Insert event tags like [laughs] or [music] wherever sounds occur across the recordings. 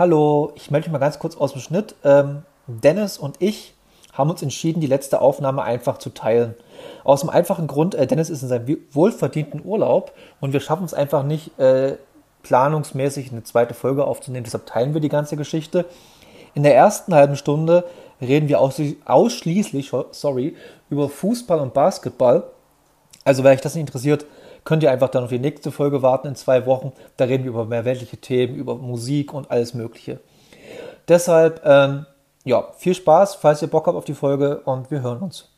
Hallo, ich melde mich mal ganz kurz aus dem Schnitt. Ähm, Dennis und ich haben uns entschieden, die letzte Aufnahme einfach zu teilen. Aus dem einfachen Grund, äh, Dennis ist in seinem wohlverdienten Urlaub und wir schaffen es einfach nicht, äh, planungsmäßig eine zweite Folge aufzunehmen. Deshalb teilen wir die ganze Geschichte. In der ersten halben Stunde reden wir ausschließlich sorry, über Fußball und Basketball. Also, wer euch das nicht interessiert, könnt ihr einfach dann auf die nächste Folge warten in zwei Wochen. Da reden wir über mehr weltliche Themen, über Musik und alles Mögliche. Deshalb, ähm, ja, viel Spaß, falls ihr Bock habt auf die Folge und wir hören uns.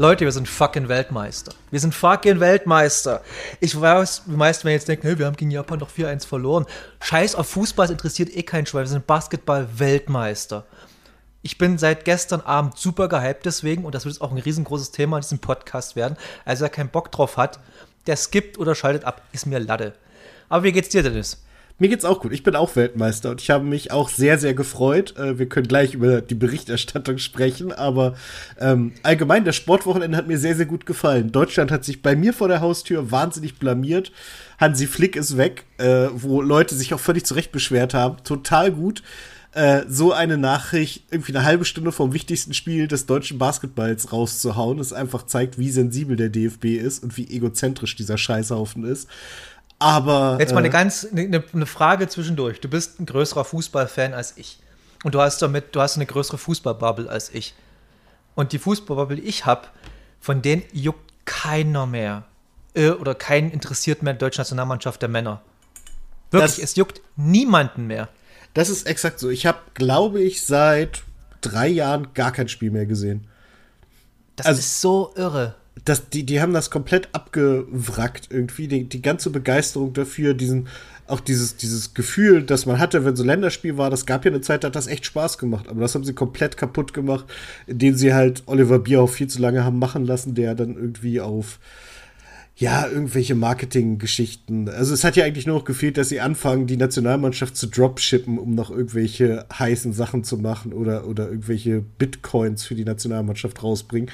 Leute, wir sind fucking Weltmeister. Wir sind fucking Weltmeister. Ich weiß, die meisten werden jetzt denken, hey, wir haben gegen Japan doch 4-1 verloren. Scheiß auf Fußball, es interessiert eh keinen Schwein. Wir sind Basketball-Weltmeister. Ich bin seit gestern Abend super gehypt deswegen und das wird jetzt auch ein riesengroßes Thema in diesem Podcast werden. Also wer keinen Bock drauf hat, der skippt oder schaltet ab, ist mir Lade. Aber wie geht's dir, Dennis? Mir geht's auch gut. Ich bin auch Weltmeister und ich habe mich auch sehr, sehr gefreut. Äh, wir können gleich über die Berichterstattung sprechen, aber ähm, allgemein, das Sportwochenende hat mir sehr, sehr gut gefallen. Deutschland hat sich bei mir vor der Haustür wahnsinnig blamiert. Hansi Flick ist weg, äh, wo Leute sich auch völlig zurecht beschwert haben. Total gut. Äh, so eine Nachricht irgendwie eine halbe Stunde vom wichtigsten Spiel des deutschen Basketballs rauszuhauen, das einfach zeigt, wie sensibel der DFB ist und wie egozentrisch dieser Scheißhaufen ist. Aber. Jetzt mal eine äh, ganz eine, eine Frage zwischendurch. Du bist ein größerer Fußballfan als ich. Und du hast damit, du hast eine größere Fußballbubble als ich. Und die Fußballbubble, die ich habe, von denen juckt keiner mehr. Äh, oder keinen interessiert mehr die deutsche Nationalmannschaft der Männer. Wirklich, das, es juckt niemanden mehr. Das ist exakt so. Ich habe, glaube ich, seit drei Jahren gar kein Spiel mehr gesehen. Das also, ist so irre das, die, die haben das komplett abgewrackt irgendwie, die, die ganze Begeisterung dafür, diesen, auch dieses, dieses Gefühl, das man hatte, wenn so Länderspiel war, das gab ja eine Zeit, da hat das echt Spaß gemacht, aber das haben sie komplett kaputt gemacht, indem sie halt Oliver Bierhoff viel zu lange haben machen lassen, der dann irgendwie auf ja, irgendwelche Marketinggeschichten. Also es hat ja eigentlich nur noch gefehlt, dass sie anfangen, die Nationalmannschaft zu dropshippen, um noch irgendwelche heißen Sachen zu machen oder, oder irgendwelche Bitcoins für die Nationalmannschaft rausbringen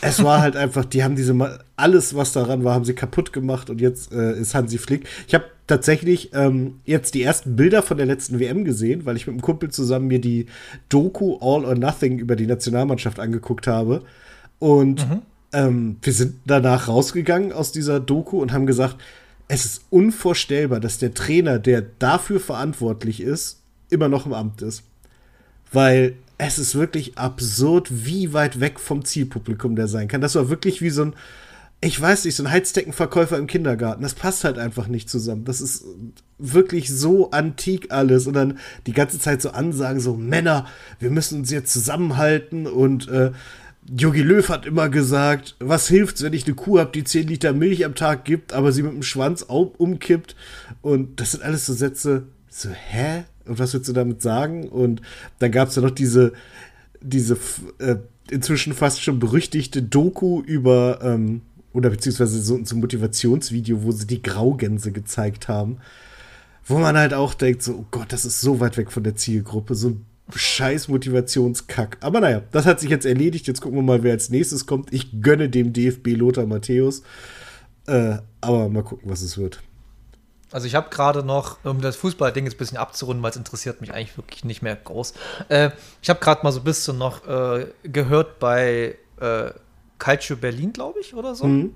es war halt einfach, die haben diese, alles, was daran war, haben sie kaputt gemacht und jetzt äh, ist Hansi Flick. Ich habe tatsächlich ähm, jetzt die ersten Bilder von der letzten WM gesehen, weil ich mit einem Kumpel zusammen mir die Doku All or Nothing über die Nationalmannschaft angeguckt habe. Und mhm. ähm, wir sind danach rausgegangen aus dieser Doku und haben gesagt, es ist unvorstellbar, dass der Trainer, der dafür verantwortlich ist, immer noch im Amt ist. Weil es ist wirklich absurd, wie weit weg vom Zielpublikum der sein kann. Das war wirklich wie so ein, ich weiß nicht, so ein Heizdeckenverkäufer im Kindergarten. Das passt halt einfach nicht zusammen. Das ist wirklich so antik alles. Und dann die ganze Zeit so Ansagen, so Männer, wir müssen uns jetzt zusammenhalten und äh, Jogi Löw hat immer gesagt, was hilft's, wenn ich eine Kuh habe, die 10 Liter Milch am Tag gibt, aber sie mit dem Schwanz umkippt. Und das sind alles so Sätze, so, hä? Und was willst du damit sagen? Und dann gab es ja noch diese, diese äh, inzwischen fast schon berüchtigte Doku über, ähm, oder beziehungsweise so, so ein Motivationsvideo, wo sie die Graugänse gezeigt haben. Wo man halt auch denkt, so, oh Gott, das ist so weit weg von der Zielgruppe, so ein scheiß Motivationskack. Aber naja, das hat sich jetzt erledigt. Jetzt gucken wir mal, wer als nächstes kommt. Ich gönne dem DFB Lothar Matthäus. Äh, aber mal gucken, was es wird. Also ich habe gerade noch, um das Fußballding jetzt ein bisschen abzurunden, weil es interessiert mich eigentlich wirklich nicht mehr groß. Äh, ich habe gerade mal so ein bisschen noch äh, gehört bei äh, Calcio Berlin, glaube ich, oder so, mhm.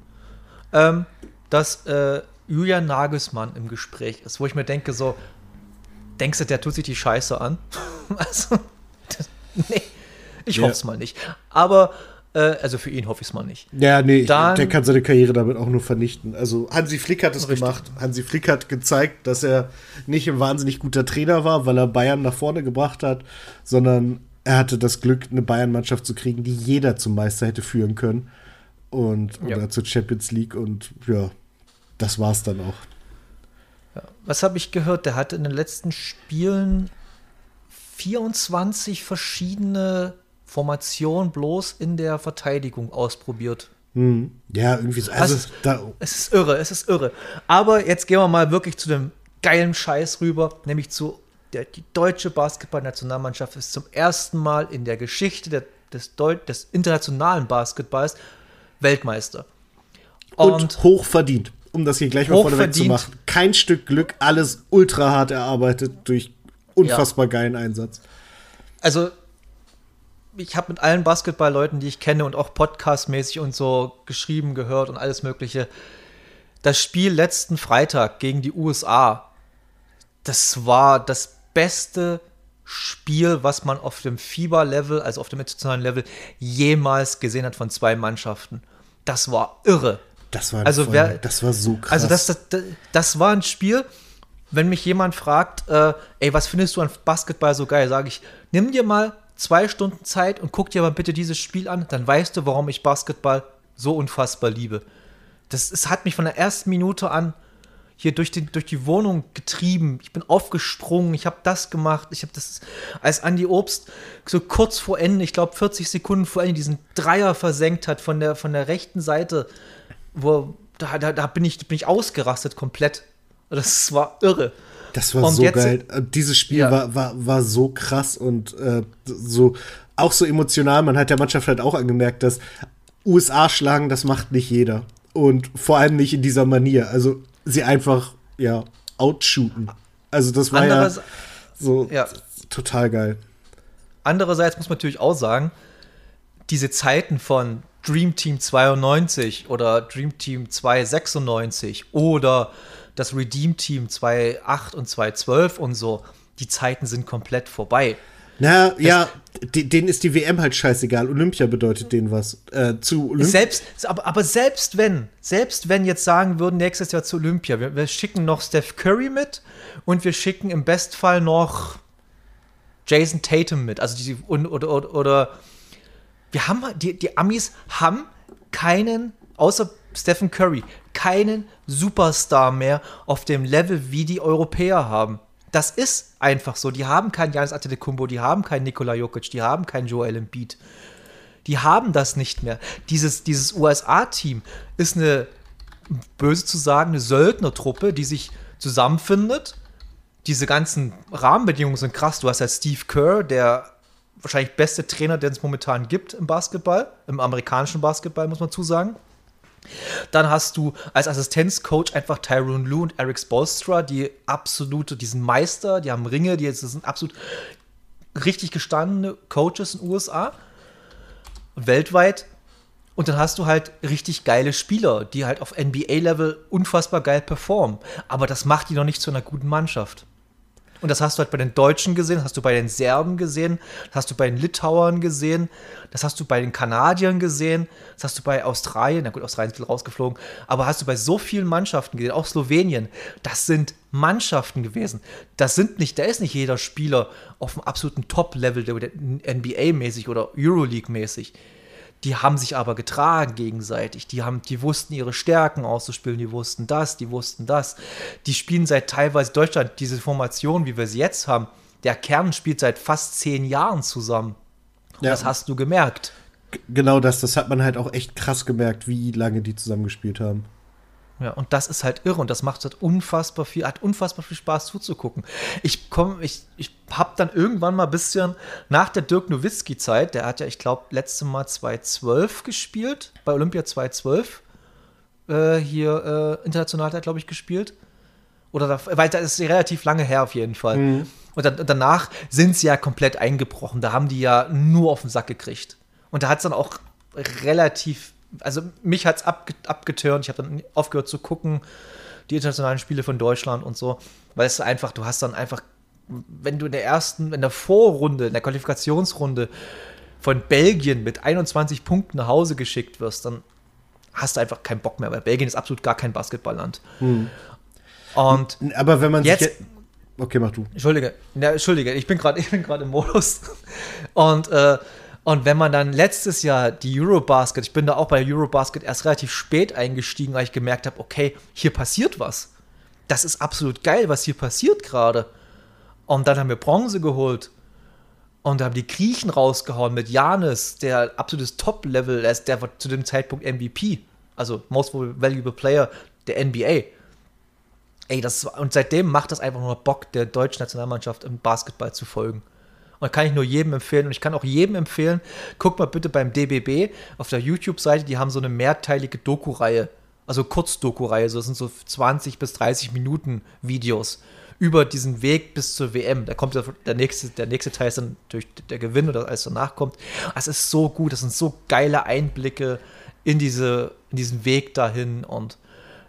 ähm, dass äh, Julian Nagelsmann im Gespräch ist, wo ich mir denke, so, denkst du, der tut sich die Scheiße an? [laughs] also, das, [laughs] nee, ich ja. hoffe es mal nicht. Aber also für ihn hoffe ich es mal nicht. Ja, nee, Dann, der kann seine Karriere damit auch nur vernichten. Also Hansi Flick hat es gemacht. Hansi Flick hat gezeigt, dass er nicht ein wahnsinnig guter Trainer war, weil er Bayern nach vorne gebracht hat, sondern er hatte das Glück, eine Bayern-Mannschaft zu kriegen, die jeder zum Meister hätte führen können. Und ja. oder zur Champions League und ja, das war's dann auch. Ja. Was habe ich gehört? Der hatte in den letzten Spielen 24 verschiedene Formation bloß in der Verteidigung ausprobiert. Mhm. Ja, irgendwie so. Also, Also, da, Es ist irre, es ist irre. Aber jetzt gehen wir mal wirklich zu dem geilen Scheiß rüber, nämlich zu der die deutsche Basketballnationalmannschaft ist zum ersten Mal in der Geschichte der, des, Deu des internationalen Basketballs Weltmeister. und, Und, hoch verdient. Um das hier gleich mal vorneweg zu Hochverdient. machen. Kein Stück Glück, alles ultra hart erarbeitet durch unfassbar geilen Einsatz. also ich habe mit allen Basketballleuten, die ich kenne und auch podcastmäßig und so geschrieben, gehört und alles Mögliche. Das Spiel letzten Freitag gegen die USA, das war das beste Spiel, was man auf dem FIBA-Level, also auf dem internationalen Level, jemals gesehen hat von zwei Mannschaften. Das war irre. Das war, Also voll- wer- das war so krass. Also das, das, das, das war ein Spiel, wenn mich jemand fragt, äh, ey, was findest du an Basketball so geil, sage ich, nimm dir mal zwei Stunden Zeit und guck dir mal bitte dieses Spiel an, dann weißt du, warum ich Basketball so unfassbar liebe. Das es hat mich von der ersten Minute an hier durch, den, durch die Wohnung getrieben. Ich bin aufgesprungen, ich habe das gemacht. Ich habe das, als Andy Obst so kurz vor Ende, ich glaube 40 Sekunden vor Ende, diesen Dreier versenkt hat von der, von der rechten Seite, wo da, da, da bin, ich, bin ich ausgerastet komplett. Das war irre. Das war Und so jetzt- geil. Äh, Dieses Spiel Ja. war, war, war so krass und äh, so auch so emotional. Man hat der Mannschaft halt auch angemerkt, dass USA schlagen, das macht nicht jeder. Und vor allem nicht in dieser Manier. Also sie einfach, ja, outshooten. Also das war Anderes, ja so Ja. total geil. Andererseits muss man natürlich auch sagen, diese Zeiten von Dream Team 92 oder Dream Team 296 oder das Redeem Team 28 und 212 und so, die Zeiten sind komplett vorbei. Na, ja, de- denen ist die WM halt scheißegal. Olympia bedeutet denen was. Äh, zu Olympia. Selbst, aber, aber selbst wenn, selbst wenn jetzt sagen würden, nächstes Jahr zu Olympia, wir, wir schicken noch Steph Curry mit und wir schicken im Bestfall noch Jason Tatum mit. Also die, und, oder, oder, oder wir haben, die, die Amis haben keinen, außer Stephen Curry, keinen Superstar mehr auf dem Level, wie die Europäer haben. Das ist einfach so. Die haben keinen Janis Antetokounmpo, die haben keinen Nikola Jokic, die haben keinen Joel Embiid. Die haben das nicht mehr. Dieses, dieses USA-Team ist eine, böse zu sagen, eine Söldnertruppe, die sich zusammenfindet. Diese ganzen Rahmenbedingungen sind krass. Du hast ja Steve Kerr, der wahrscheinlich beste Trainer, den es momentan gibt im Basketball, im amerikanischen Basketball, muss man zusagen. Dann hast du als Assistenzcoach einfach Tyrone Lue und Eric Spolstra, die absolute, die sind Meister, die haben Ringe, die sind absolut richtig gestandene Coaches in den USA, weltweit. Und dann hast du halt richtig geile Spieler, die halt auf NBA-Level unfassbar geil performen. Aber das macht die noch nicht zu einer guten Mannschaft. Und das hast du halt bei den Deutschen gesehen, hast du bei den Serben gesehen, hast du bei den Litauern gesehen, das hast du bei den Kanadiern gesehen, das hast du bei Australien, na gut, Australien ist bisschen rausgeflogen, aber hast du bei so vielen Mannschaften gesehen, auch Slowenien, das sind Mannschaften gewesen. Das sind nicht, da ist nicht jeder Spieler auf dem absoluten Top-Level, NBA-mäßig oder Euroleague-mäßig. Die haben sich aber getragen gegenseitig. Die, haben, die wussten ihre Stärken auszuspielen, die wussten das, die wussten das. Die spielen seit teilweise Deutschland diese Formation, wie wir sie jetzt haben. Der Kern spielt seit fast zehn Jahren zusammen. Und Ja. Das hast du gemerkt. Genau das, das hat man halt auch echt krass gemerkt, wie lange die zusammengespielt haben. Ja, und das ist halt irre und das macht halt unfassbar viel, hat unfassbar viel Spaß zuzugucken. Ich komme, ich, ich habe dann irgendwann mal ein bisschen nach der Dirk Nowitzki-Zeit, der hat ja, ich glaube, letzte Mal 2012 gespielt, bei Olympia 2012, äh, hier äh, international hat er, glaube ich, gespielt. Oder da, weil das ist relativ lange her auf jeden Fall. Und dann, danach sind sie ja komplett eingebrochen. Da haben die ja nur auf den Sack gekriegt. Und da hat es dann auch relativ, also mich hat es abge, abgeturnt. Ich habe dann aufgehört zu gucken, die internationalen Spiele von Deutschland und so. Weil es einfach, du hast dann einfach, wenn du in der ersten, in der Vorrunde, in der Qualifikationsrunde von Belgien mit 21 Punkten nach Hause geschickt wirst, dann hast du einfach keinen Bock mehr, weil Belgien ist absolut gar kein Basketballland. Und Aber wenn man Jetzt- sich. je- Okay, mach du. Entschuldige, ja, Entschuldige, ich bin gerade [laughs] ich bin gerade im Modus. Und, äh, und wenn man dann letztes Jahr die Eurobasket, ich bin da auch bei Eurobasket erst relativ spät eingestiegen, weil ich gemerkt habe, okay, hier passiert was. Das ist absolut geil, was hier passiert gerade. Und dann haben wir Bronze geholt. Und haben die Griechen rausgehauen mit Janis, der absolutes Top-Level ist, der war zu dem Zeitpunkt MVP, also Most Valuable Player der NBA. Ey, das und seitdem macht das einfach nur Bock, der deutschen Nationalmannschaft im Basketball zu folgen. Und kann ich nur jedem empfehlen. Und ich kann auch jedem empfehlen, guck mal bitte beim DBB auf der YouTube-Seite, die haben so eine mehrteilige Doku-Reihe, also Kurzdoku-Reihe, so das sind so 20 bis 30 Minuten Videos über diesen Weg bis zur WM. Da kommt der, nächste, der nächste Teil ist dann durch der Gewinn oder alles danach kommt. Es ist so gut, das sind so geile Einblicke in, diese, in diesen Weg dahin und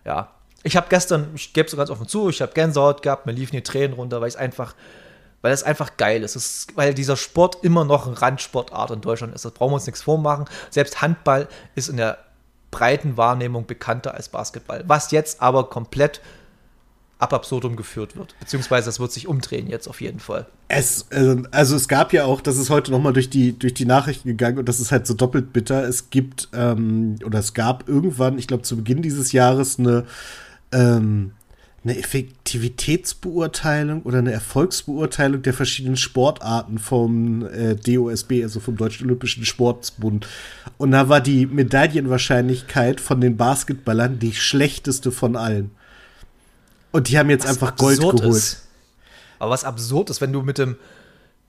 ja. Ich habe gestern, ich gebe es so ganz offen zu, ich habe Gänsehaut gehabt, mir liefen die Tränen runter, weil es einfach, weil es einfach geil ist. ist. Weil dieser Sport immer noch ein Randsportart in Deutschland ist. Das brauchen wir uns nichts vormachen. Selbst Handball ist in der breiten Wahrnehmung bekannter als Basketball. Was jetzt aber komplett ab absurdum geführt wird. Beziehungsweise das wird sich umdrehen jetzt auf jeden Fall. Es, ähm, also es gab ja auch, das ist heute nochmal durch die, durch die Nachrichten gegangen und das ist halt so doppelt bitter. Es gibt, ähm, oder es gab irgendwann, ich glaube zu Beginn dieses Jahres, eine, ähm, eine Effektivitätsbeurteilung oder eine Erfolgsbeurteilung der verschiedenen Sportarten vom äh, DOSB, also vom Deutschen Olympischen Sportsbund. Und da war die Medaillenwahrscheinlichkeit von den Basketballern die schlechteste von allen. Und die haben jetzt was einfach Gold geholt. Ist. Aber was absurd ist, wenn du mit dem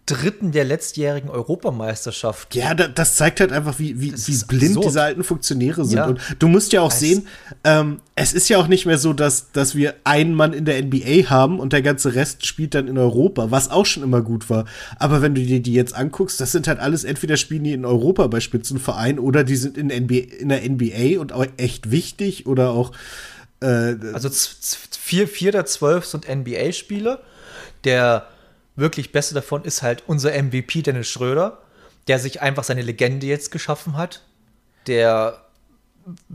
dritten der letztjährigen Europameisterschaft. Ja, das zeigt halt einfach, wie, wie, wie blind absurd. diese alten Funktionäre sind. Ja. Und du musst ja auch es sehen, ähm, es ist ja auch nicht mehr so, dass, dass wir einen Mann in der NBA haben und der ganze Rest spielt dann in Europa, was auch schon immer gut war. Aber wenn du dir die jetzt anguckst, das sind halt alles entweder spielen die in Europa bei Spitzenvereinen oder die sind in, NBA, in der NBA und auch echt wichtig oder auch äh, also vier, vier der zwölf sind NBA-Spiele. Der wirklich beste davon ist halt unser MVP Dennis Schröder, der sich einfach seine Legende jetzt geschaffen hat. Der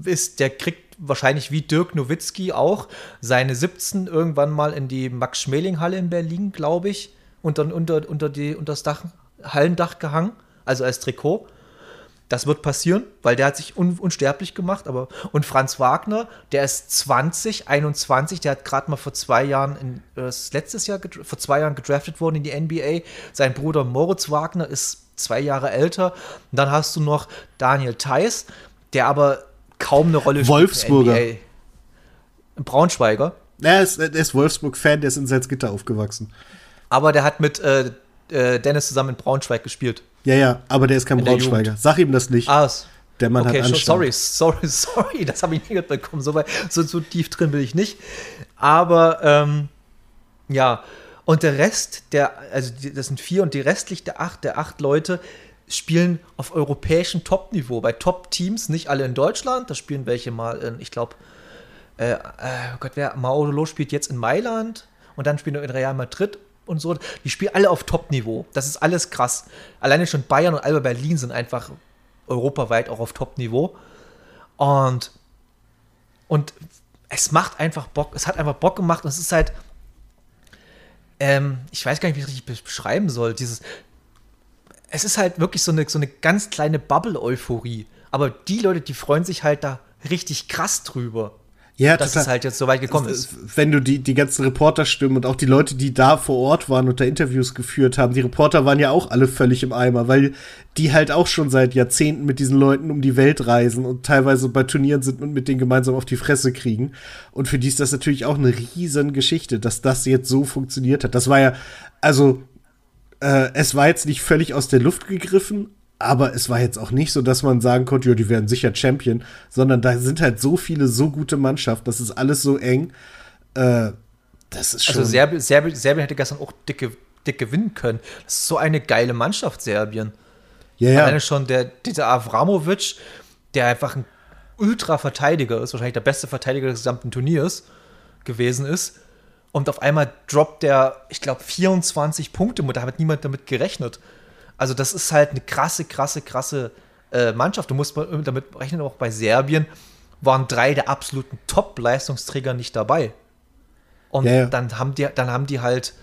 ist, der kriegt wahrscheinlich wie Dirk Nowitzki auch seine 17 irgendwann mal in die Max-Schmeling-Halle in Berlin, glaube ich, und dann unter, unter, die, unter das Dach, Hallendach gehangen, also als Trikot. Das wird passieren, weil der hat sich un unsterblich gemacht. Aber und Franz Wagner, der ist 20, 21, der hat gerade mal vor zwei Jahren, in, äh, letztes Jahr vor zwei Jahren gedraftet worden in die NBA. Sein Bruder Moritz Wagner ist zwei Jahre älter. Und dann hast du noch Daniel Theiss, der aber kaum eine Rolle spielt. Wolfsburger. Braunschweiger. Er ist, er ist Wolfsburg-Fan, der ist in Salzgitter aufgewachsen. Aber der hat mit äh, äh Dennis zusammen in Braunschweig gespielt. Ja, ja, aber der ist kein Braunschweiger. Sag ihm das nicht. Ah, der Mann okay, hat Anstand. sorry, sorry, [laughs] sorry, das habe ich nie mitbekommen. So, weit, so, so tief drin bin ich nicht. Aber ähm, ja, und der Rest, der, also das sind vier und die restlich der acht, der acht Leute spielen auf europäischem Top-Niveau, bei Top-Teams, nicht alle in Deutschland, da spielen welche mal in, ich glaube, äh, äh, oh Gott, wer, Maudolo spielt jetzt in Mailand und dann spielen wir in Real Madrid und so, die spielen alle auf Top-Niveau. Das ist alles krass. Alleine schon Bayern und Alba Berlin sind einfach europaweit auch auf Top-Niveau. Und, und es macht einfach Bock. Es hat einfach Bock gemacht. Und es ist halt, ähm, ich weiß gar nicht, wie ich es richtig beschreiben soll. Dieses, es ist halt wirklich so eine, so eine ganz kleine Bubble-Euphorie. Aber die Leute, die freuen sich halt da richtig krass drüber. Ja, dass total. es halt jetzt so weit gekommen ist. Wenn du die, die ganzen Reporterstimmen und auch die Leute, die da vor Ort waren und da Interviews geführt haben, die Reporter waren ja auch alle völlig im Eimer, weil die halt auch schon seit Jahrzehnten mit diesen Leuten um die Welt reisen und teilweise bei Turnieren sind und mit denen gemeinsam auf die Fresse kriegen. Und für die ist das natürlich auch eine riesen Geschichte, dass das jetzt so funktioniert hat. Das war ja, also, äh, es war jetzt nicht völlig aus der Luft gegriffen, aber es war jetzt auch nicht so, dass man sagen konnte, ja, die werden sicher Champion, sondern da sind halt so viele, so gute Mannschaften, das ist alles so eng. Äh, das ist also schon. Also Serbien, Serbien, Serbien hätte gestern auch dick, dick gewinnen können. Das ist so eine geile Mannschaft, Serbien. Ja, ja. Alleine schon der, dieser Avramovic, der einfach ein Ultra-Verteidiger ist, wahrscheinlich der beste Verteidiger des gesamten Turniers gewesen ist. Und auf einmal droppt der, ich glaube, 24 Punkte. Da hat niemand damit gerechnet. Also das ist halt eine krasse, krasse, krasse äh, Mannschaft. Du musst damit rechnen, auch bei Serbien waren drei der absoluten Top-Leistungsträger nicht dabei. Und ja, ja. Dann, haben die, dann haben die halt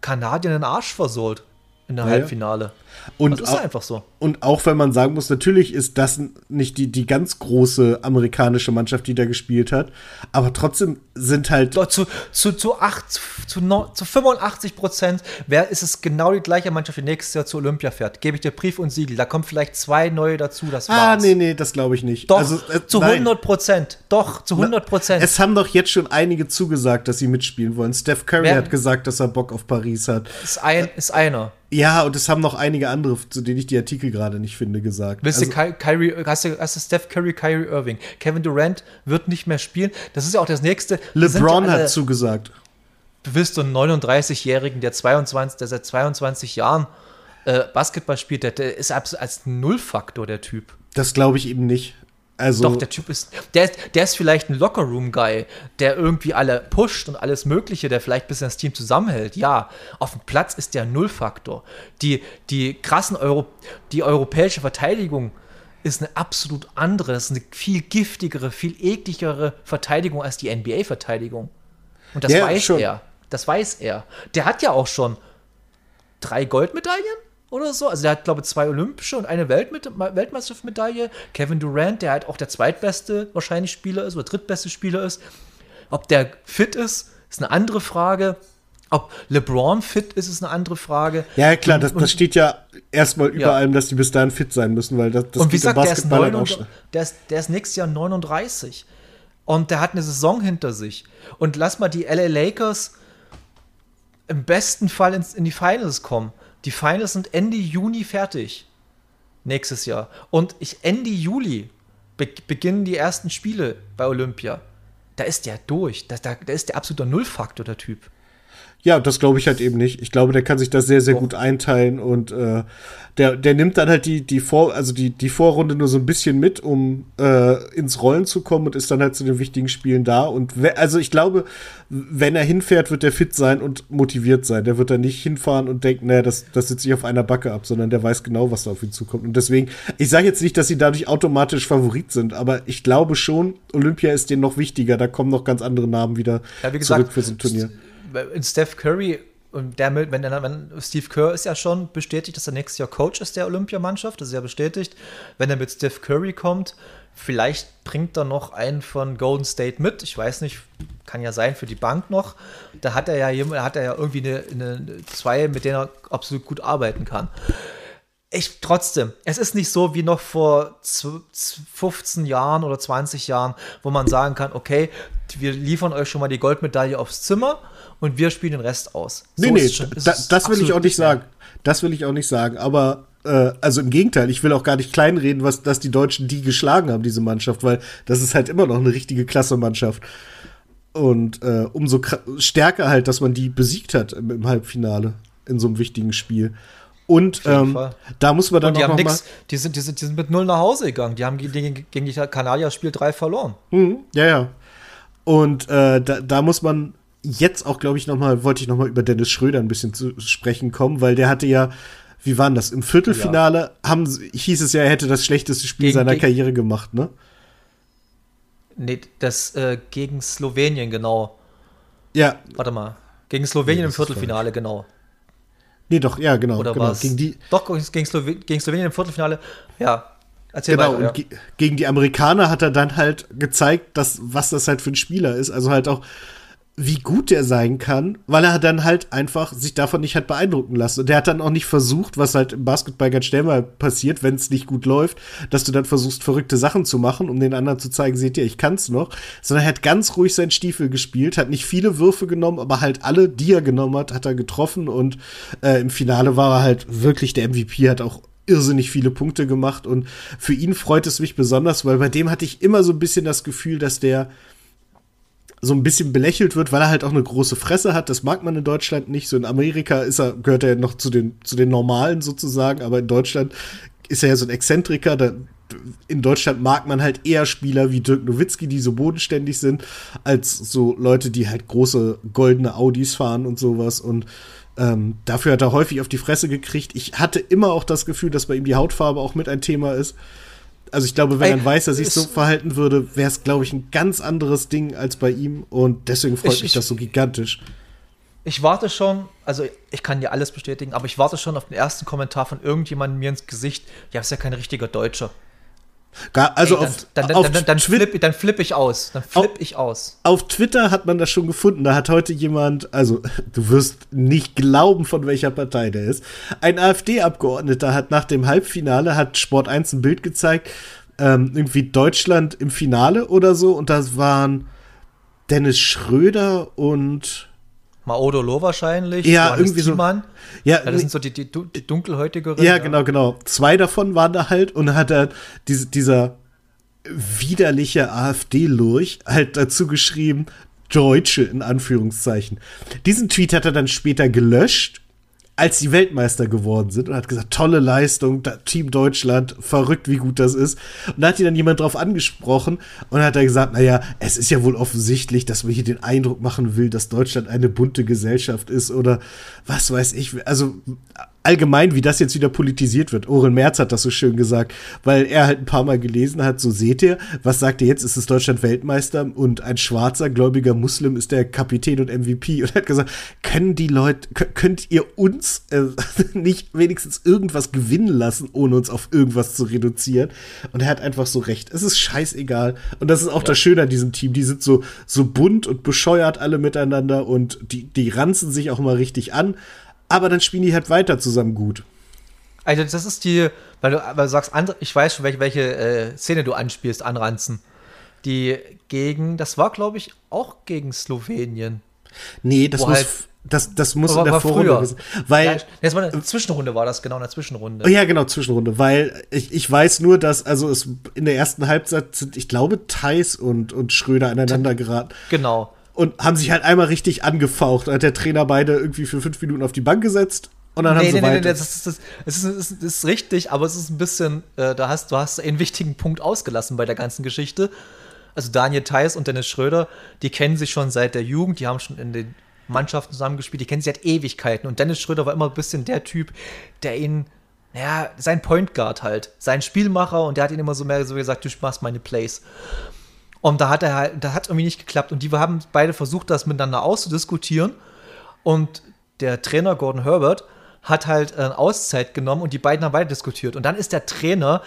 Kanadier den Arsch versohlt. in der naja. Halbfinale. Und das ist einfach so. Und auch wenn man sagen muss, natürlich ist das nicht die, die ganz große amerikanische Mannschaft, die da gespielt hat, aber trotzdem sind halt. Zu, zu, zu, acht, zu, no, zu 85 Prozent wer ist es genau die gleiche Mannschaft, die nächstes Jahr zu Olympia fährt. Gebe ich dir Brief und Siegel. Da kommen vielleicht zwei neue dazu, das ah, war's. Ah, nee, nee, das glaube ich nicht. Doch, also, äh, zu 100 Prozent. Doch, zu 100 Prozent. Es haben doch jetzt schon einige zugesagt, dass sie mitspielen wollen. Steph Curry wer, hat gesagt, dass er Bock auf Paris hat. Ist, ein, ist einer. Ja, und es haben noch einige andere, zu denen ich die Artikel gerade nicht finde, gesagt. Willst also, du Kyrie, hast du, hast du Steph Curry, Kyrie Irving? Kevin Durant wird nicht mehr spielen. Das ist ja auch das nächste. LeBron ja alle, hat zugesagt. Du willst so einen 39-Jährigen, der, 22, der seit 22 Jahren äh, Basketball spielt, der, der ist als Nullfaktor, der Typ. Das glaube ich eben nicht. Also Doch, der Typ ist, der, der ist vielleicht ein Lockerroom-Guy, der irgendwie alle pusht und alles Mögliche, der vielleicht ein bisschen das Team zusammenhält. Ja, auf dem Platz ist der Nullfaktor. Die, die krassen Euro, die europäische Verteidigung ist eine absolut andere, ist eine viel giftigere, viel ekligere Verteidigung als die NBA-Verteidigung. Und das ja, weiß schon. er. Das weiß er. Der hat ja auch schon drei Goldmedaillen oder so. Also der hat, glaube ich, zwei olympische und eine Weltmeisterschaftsmedaille. Kevin Durant, der halt auch der zweitbeste wahrscheinlich Spieler ist oder drittbeste Spieler ist. Ob der fit ist, ist eine andere Frage. Ob LeBron fit ist, ist eine andere Frage. Ja, klar, das, das steht ja erstmal über ja. allem, dass die bis dahin fit sein müssen, weil das, das und wie gesagt, der ist, 39, der, ist, der ist nächstes Jahr 39 und der hat eine Saison hinter sich. Und lass mal die LA Lakers im besten Fall ins, in die Finals kommen. Die Finals sind Ende Juni fertig. Nächstes Jahr. Und ich, Ende Juli be beginnen die ersten Spiele bei Olympia. Da ist der durch. Da, da, da ist der absolute Nullfaktor, der Typ. Ja, das glaube ich halt eben nicht. Ich glaube, der kann sich das sehr, sehr oh. gut einteilen und äh, der, der nimmt dann halt die, die Vor, also die, die Vorrunde nur so ein bisschen mit, um äh, ins Rollen zu kommen und ist dann halt zu den wichtigen Spielen da. Und also ich glaube, wenn er hinfährt, wird er fit sein und motiviert sein. Der wird dann nicht hinfahren und denken, naja, das, das sitze ich auf einer Backe ab, sondern der weiß genau, was da auf ihn zukommt. Und deswegen, ich sage jetzt nicht, dass sie dadurch automatisch Favorit sind, aber ich glaube schon, Olympia ist denen noch wichtiger. Da kommen noch ganz andere Namen wieder ja, gesagt, zurück für so ein Turnier Steph Curry und der, wenn, wenn Steve Kerr ist ja schon bestätigt, dass er nächstes Jahr Coach ist der Olympiamannschaft, das ist ja bestätigt. Wenn er mit Steph Curry kommt, vielleicht bringt er noch einen von Golden State mit. Ich weiß nicht, kann ja sein für die Bank noch. Da hat er ja jemand, hat er ja irgendwie eine, eine zwei, mit denen er absolut gut arbeiten kann. Ich trotzdem, es ist nicht so wie noch vor 15 Jahren oder 20 Jahren, wo man sagen kann, okay, wir liefern euch schon mal die Goldmedaille aufs Zimmer und wir spielen den Rest aus. Nee, so nee, schon, da, das will ich auch nicht sagen. Das will ich auch nicht sagen. Aber äh, also im Gegenteil, ich will auch gar nicht kleinreden, was dass die Deutschen die geschlagen haben, diese Mannschaft, weil das ist halt immer noch eine richtige Klasse-Mannschaft. Und äh, umso stärker halt, dass man die besiegt hat im, im Halbfinale in so einem wichtigen Spiel. Und ähm, da muss man dann die auch haben noch nix, die sind, die, sind, die sind mit null nach Hause gegangen. Die haben gegen, gegen die Kanadier Spiel 3 verloren. Mhm, ja, ja. Und äh, da, da muss man jetzt auch, glaube ich, noch mal, wollte ich noch mal über Dennis Schröder ein bisschen zu sprechen kommen, weil der hatte ja, wie war das? Im Viertelfinale ja. haben, hieß es ja, er hätte das schlechteste Spiel gegen, seiner gegen, Karriere gemacht, ne? Nee, das äh, gegen Slowenien, genau. Ja. Warte mal. Gegen Slowenien nee, im Viertelfinale, genau. Nee, doch, ja, genau. Oder genau. Was? Gegen die doch, gegen, Slowe gegen Slowenien im Viertelfinale, ja. Erzähl genau, weiter, und ja. gegen die Amerikaner hat er dann halt gezeigt, dass, was das halt für ein Spieler ist. Also halt auch, wie gut der sein kann, weil er dann halt einfach sich davon nicht hat beeindrucken lassen. Und der hat dann auch nicht versucht, was halt im Basketball ganz schnell mal passiert, wenn es nicht gut läuft, dass du dann versuchst, verrückte Sachen zu machen, um den anderen zu zeigen, seht ihr, ich kann's noch. Sondern er hat ganz ruhig seinen Stiefel gespielt, hat nicht viele Würfe genommen, aber halt alle, die er genommen hat, hat er getroffen und äh, im Finale war er halt wirklich der MVP, hat auch irrsinnig viele Punkte gemacht und für ihn freut es mich besonders, weil bei dem hatte ich immer so ein bisschen das Gefühl, dass der so ein bisschen belächelt wird, weil er halt auch eine große Fresse hat. Das mag man in Deutschland nicht. So in Amerika ist er, gehört er noch zu den, zu den Normalen sozusagen, aber in Deutschland ist er ja so ein Exzentriker. Da, in Deutschland mag man halt eher Spieler wie Dirk Nowitzki, die so bodenständig sind, als so Leute, die halt große goldene Audis fahren und sowas. Und ähm, dafür hat er häufig auf die Fresse gekriegt. Ich hatte immer auch das Gefühl, dass bei ihm die Hautfarbe auch mit ein Thema ist also ich glaube, wenn ein Weißer sich so verhalten würde, wäre es, glaube ich, ein ganz anderes Ding als bei ihm. Und deswegen freut ich, mich das so gigantisch. ich warte schon, also ich kann dir alles bestätigen, aber ich warte schon auf den ersten Kommentar von irgendjemandem mir ins Gesicht. Ja, ist ja kein richtiger Deutscher. Gar, also Ey, dann, auf, dann, dann, auf dann, dann, dann, Twi- flipp, dann flipp ich aus. Dann flipp Auf- ich aus. Auf Twitter hat man das schon gefunden. Da hat heute jemand, also [laughs] du wirst nicht glauben, von welcher Partei der ist. Ein AfD-Abgeordneter hat nach dem Halbfinale, hat Sport 1 ein Bild gezeigt, ähm, irgendwie Deutschland im Finale oder so. Und das waren Dennis Schröder und Maodolo wahrscheinlich. Ja, Johannes irgendwie so- Thiemann. ja, Ja, das sind so die, die, die dunkelhäutigeren. Ja, genau, genau. Zwei davon waren da halt und hat er diese, dieser widerliche AfD-Lurch halt dazu geschrieben, Deutsche in Anführungszeichen. Diesen Tweet hat er dann später gelöscht, als die Weltmeister geworden sind und hat gesagt, tolle Leistung, da- Team Deutschland, verrückt, wie gut das ist. Und da hat ihn dann jemand drauf angesprochen und hat er gesagt, naja, es ist ja wohl offensichtlich, dass man hier den Eindruck machen will, dass Deutschland eine bunte Gesellschaft ist oder was weiß ich. Also allgemein, wie das jetzt wieder politisiert wird. Oren Merz hat das so schön gesagt, weil er halt ein paar Mal gelesen hat, so seht ihr, was sagt ihr jetzt, ist es Deutschland Weltmeister und ein schwarzer, gläubiger Muslim ist der Kapitän und MVP und er hat gesagt, können die Leute, kö- könnt ihr uns äh, [laughs] nicht wenigstens irgendwas gewinnen lassen, ohne uns auf irgendwas zu reduzieren? Und er hat einfach so recht. Es ist scheißegal. Und das ist auch das Schöne an diesem Team. Die sind so, so bunt und bescheuert alle miteinander und die, die ranzen sich auch mal richtig an. Aber dann spielen die halt weiter zusammen gut. Also das ist die, weil du, weil du sagst, andere, ich weiß schon, welche, welche äh, Szene du anspielst, anranzen. Die gegen, das war glaube ich auch gegen Slowenien. Nee, das muss, halt- das, das muss Aber in der war Vorrunde früher. gewesen. Weil, ja, das war eine Zwischenrunde, war das genau eine Zwischenrunde. Oh Ja, genau, Zwischenrunde, weil ich, ich weiß nur, dass, also es in der ersten Halbzeit sind, ich glaube, Theis und, und Schröder aneinander geraten Genau. Und haben sich halt einmal richtig angefaucht. Da hat der Trainer beide irgendwie für fünf Minuten auf die Bank gesetzt und dann haben Nee, sie nee, nee, nee, weiter. das ist, das, ist, es ist, es ist richtig, aber es ist ein bisschen, äh, da hast, du hast einen wichtigen Punkt ausgelassen bei der ganzen Geschichte. Also Daniel Theiss und Dennis Schröder, die kennen sich schon seit der Jugend, die haben schon in den Mannschaften zusammengespielt, die kennen sich seit Ewigkeiten. Und Dennis Schröder war immer ein bisschen der Typ, der ihn, naja, sein Point Guard halt, sein Spielmacher und der hat ihn immer so mehr so gesagt, du machst meine Plays. Und da hat er halt, da hat irgendwie nicht geklappt. Und die haben beide versucht, das miteinander auszudiskutieren. Und der Trainer Gordon Herbert hat halt äh, Auszeit genommen und die beiden haben weiter diskutiert. Und dann ist der Trainer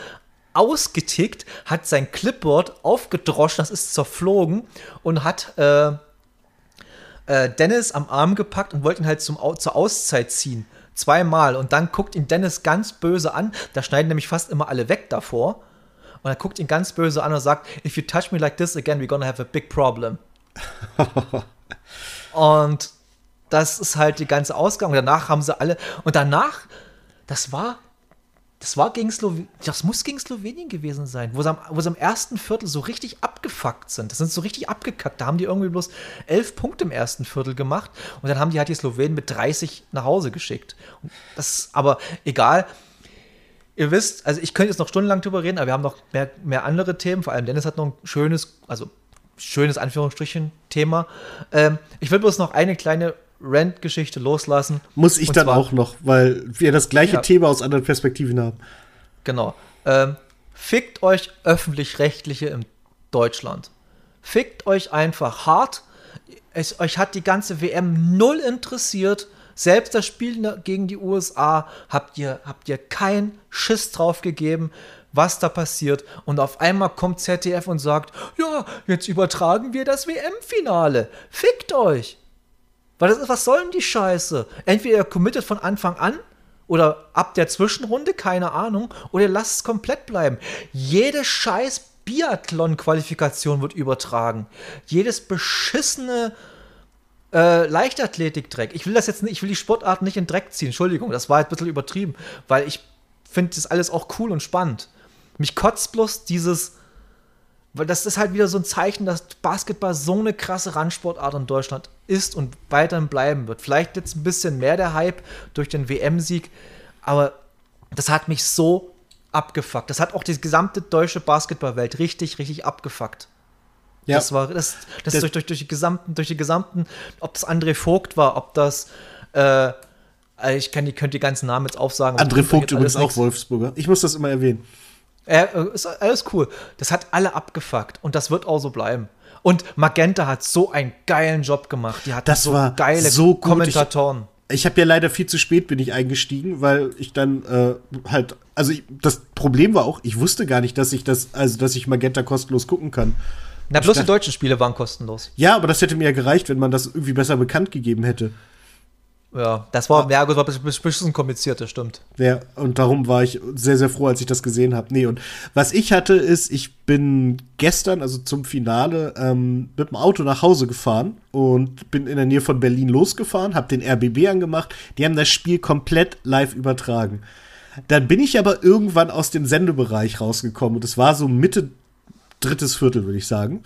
ausgetickt, hat sein Clipboard aufgedroschen, das ist zerflogen und hat äh, äh, Dennis am Arm gepackt und wollte ihn halt zum, zur Auszeit ziehen. Zweimal. Und dann guckt ihn Dennis ganz böse an. Da schneiden nämlich fast immer alle weg davor. Und er guckt ihn ganz böse an und sagt, if you touch me like this again, we're gonna have a big problem. [laughs] und das ist halt die ganze Ausgang. Und danach haben sie alle. Und danach, das war. Das war gegen Slowenien. Das muss gegen Slowenien gewesen sein, wo sie, am, wo sie am ersten Viertel so richtig abgefuckt sind. Das sind so richtig abgekackt. Da haben die irgendwie bloß elf Punkte im ersten Viertel gemacht. Und dann haben die halt die Slowenen mit 30 nach Hause geschickt. Und das, aber egal. Ihr wisst, also ich könnte jetzt noch stundenlang drüber reden, aber wir haben noch mehr, mehr andere Themen. Vor allem Dennis hat noch ein schönes, also schönes Anführungsstrichen Thema. Ähm, ich will bloß noch eine kleine Rant-Geschichte loslassen. Muss ich dann zwar- auch noch, weil wir das gleiche Ja. Thema aus anderen Perspektiven haben. Genau. Ähm, fickt euch öffentlich-rechtliche in Deutschland. Fickt euch einfach hart. Es, euch hat die ganze WM null interessiert. Selbst das Spiel gegen die USA habt ihr, habt ihr keinen Schiss drauf gegeben, was da passiert. Und auf einmal kommt ZDF und sagt, ja, jetzt übertragen wir das WM-Finale. Fickt euch. Weil ist, was soll denn die Scheiße? Entweder ihr committet von Anfang an oder ab der Zwischenrunde, keine Ahnung, oder ihr lasst es komplett bleiben. Jede scheiß Biathlon-Qualifikation wird übertragen. Jedes beschissene äh, Leichtathletik-Dreck. Ich will das jetzt nicht, ich will die Sportart nicht in Dreck ziehen. Entschuldigung, das war jetzt ein bisschen übertrieben, weil ich finde das alles auch cool und spannend. Mich kotzt bloß dieses, weil das ist halt wieder so ein Zeichen, dass Basketball so eine krasse Randsportart in Deutschland ist und weiterhin bleiben wird. Vielleicht jetzt ein bisschen mehr der Hype durch den WM-Sieg, aber das hat mich so abgefuckt. Das hat auch die gesamte deutsche Basketballwelt richtig, richtig abgefuckt. Ja. Das war das, das, Das- durch, durch, durch die gesamten, durch die gesamten, ob das André Vogt war, ob das äh, ich kann die, könnte die ganzen Namen jetzt aufsagen. André Vogt übrigens auch nix. Wolfsburger. Ich muss das immer erwähnen. Äh, ist alles cool. Das hat alle abgefuckt und das wird auch so bleiben. Und Magenta hat so einen geilen Job gemacht. Die hat Das so war geile so gut. Kommentatoren. Ich habe ja leider viel zu spät bin ich eingestiegen, weil ich dann äh, halt, also ich, das Problem war auch, ich wusste gar nicht, dass ich das, also dass ich Magenta kostenlos gucken kann. Na, bloß die deutschen Spiele waren kostenlos. Ja, aber das hätte mir ja gereicht, wenn man das irgendwie besser bekannt gegeben hätte. Ja, das war, ja, gut, war ein bisschen kompliziert, das stimmt. Ja, und darum war ich sehr, sehr froh, als ich das gesehen habe. Nee, und was ich hatte, ist, ich bin gestern, also zum Finale, ähm, mit dem Auto nach Hause gefahren und bin in der Nähe von Berlin losgefahren, habe den RBB angemacht. Die haben das Spiel komplett live übertragen. Dann bin ich aber irgendwann aus dem Sendebereich rausgekommen und es war so Mitte drittes Viertel, würde ich sagen.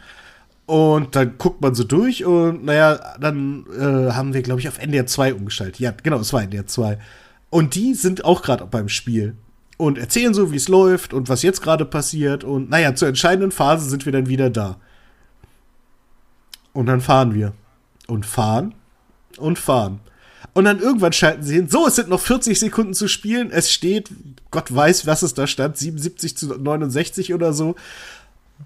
Und dann guckt man so durch und naja, dann äh, haben wir, glaube ich, auf NDR 2 umgeschaltet. Ja, genau, es war NDR 2. Und die sind auch gerade beim Spiel und erzählen so, wie es läuft und was jetzt gerade passiert. Und naja, zur entscheidenden Phase sind wir dann wieder da. Und dann fahren wir. Und fahren und fahren. Und dann irgendwann schalten sie hin. So, es sind noch 40 Sekunden zu spielen. Es steht, Gott weiß, was es da stand, 77 zu 69 oder so.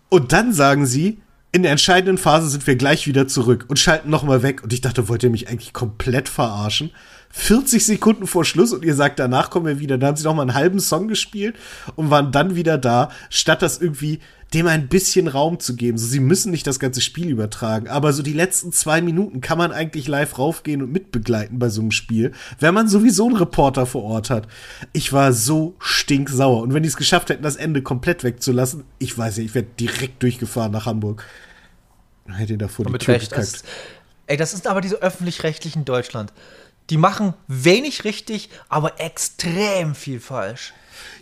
Und dann sagen sie, in der entscheidenden Phase sind wir gleich wieder zurück und schalten nochmal weg. Und ich dachte, wollt ihr mich eigentlich komplett verarschen? 40 Sekunden vor Schluss und ihr sagt, danach kommen wir wieder. Dann haben sie noch mal einen halben Song gespielt und waren dann wieder da, statt das irgendwie dem ein bisschen Raum zu geben. So, sie müssen nicht das ganze Spiel übertragen, aber so die letzten zwei Minuten kann man eigentlich live raufgehen und mitbegleiten bei so einem Spiel, wenn man sowieso einen Reporter vor Ort hat. Ich war so stinksauer. Und wenn die es geschafft hätten, das Ende komplett wegzulassen, ich weiß nicht, ich wäre direkt durchgefahren nach Hamburg. Hätte davor die Mit Tür Recht. gekackt. Das, ey, das ist aber diese öffentlich-rechtlichen Deutschland. Die machen wenig richtig, aber extrem viel falsch.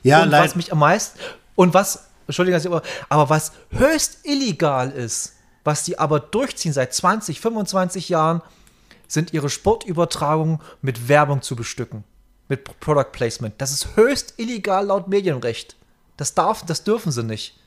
Ja, und was mich am meisten und was Entschuldigung, aber, was höchst illegal ist, was die aber durchziehen seit 20, 25 Jahren, sind ihre Sportübertragungen mit Werbung zu bestücken, mit Product Placement. Das ist höchst illegal laut Medienrecht. Das darf, das dürfen sie nicht.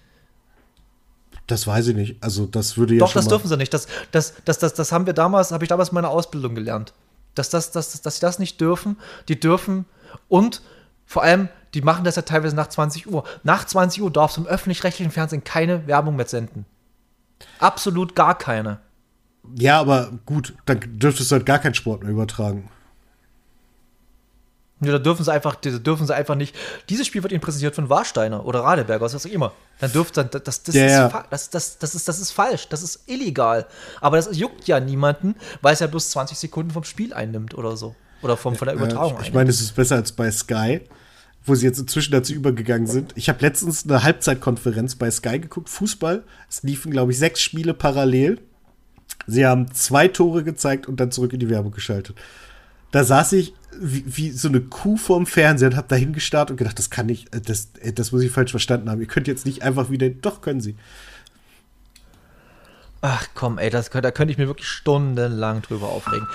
Das weiß ich nicht. Also, das würde ja Doch, das dürfen sie nicht. Das, das, das, das, das haben wir damals, habe ich damals in meiner Ausbildung gelernt. Dass, das, dass, dass sie das nicht dürfen. Die dürfen und vor allem, die machen das ja teilweise nach 20 Uhr. Nach 20 Uhr darfst du im öffentlich-rechtlichen Fernsehen keine Werbung mehr senden. Absolut gar keine. Ja, aber gut, dann dürftest du halt gar keinen Sport mehr übertragen. Ja, da dürfen sie einfach, da dürfen sie einfach nicht. Dieses Spiel wird ihnen präsentiert von Warsteiner oder Radeberger, was auch immer. Dann dürft dann, das, das, Ja, ist, das, das, das, ist, das ist falsch, das ist illegal. Aber das juckt ja niemanden, weil es ja bloß 20 Sekunden vom Spiel einnimmt oder so. Oder vom, von der Übertragung Ja, ich, ich meine, es ist besser als bei Sky, wo sie jetzt inzwischen dazu übergegangen sind. Ich habe letztens eine Halbzeitkonferenz bei Sky geguckt, Fußball. Es liefen, glaube ich, sechs Spiele parallel. Sie haben zwei Tore gezeigt und dann zurück in die Werbung geschaltet. Da saß ich wie, wie so eine Kuh vorm Fernseher und habe da hingestarrt und gedacht, das kann nicht, äh, das, äh, das muss ich falsch verstanden haben. Ihr könnt jetzt nicht einfach wieder, doch können sie. Ach komm, ey, das, da könnte ich mir wirklich stundenlang drüber aufregen.